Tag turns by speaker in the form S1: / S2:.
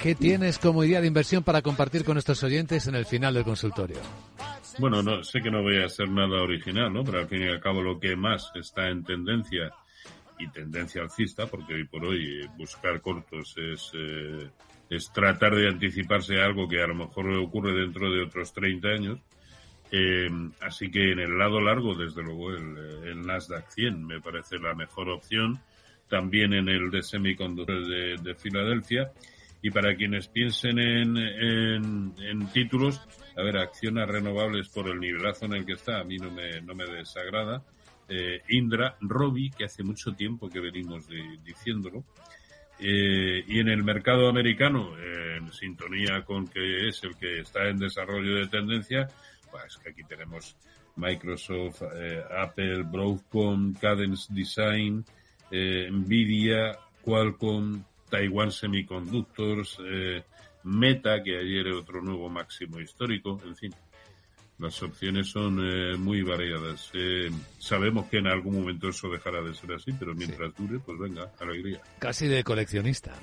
S1: ¿Qué tienes como idea de inversión para compartir con nuestros oyentes en el final del consultorio?
S2: Bueno, no sé que no voy a hacer nada original, ¿no? Pero al fin y al cabo lo que más está en tendencia y tendencia alcista, porque hoy por hoy buscar cortos es, eh, es tratar de anticiparse a algo que a lo mejor ocurre dentro de otros 30 años. Eh, así que en el lado largo, desde luego, el, el, Nasdaq 100 me parece la mejor opción. También en el de semiconductores de, de Filadelfia y para quienes piensen en, en, títulos, a ver, acciones renovables por el nivelazo en el que está, a mí no me, no me desagrada. Eh, Indra, Robi, que hace mucho tiempo que venimos diciéndolo. Eh, y en el mercado americano, en sintonía con que es el que está en desarrollo de tendencia, pues que aquí tenemos Microsoft, eh, Apple, Broadcom, Cadence Design, Nvidia, Qualcomm, Taiwan Semiconductors, eh, Meta, que ayer era otro nuevo máximo histórico, en fin. Las opciones son eh, muy variadas. Eh, sabemos que en algún momento eso dejará de ser así, pero mientras dure, pues venga, alegría.
S1: Casi de coleccionista.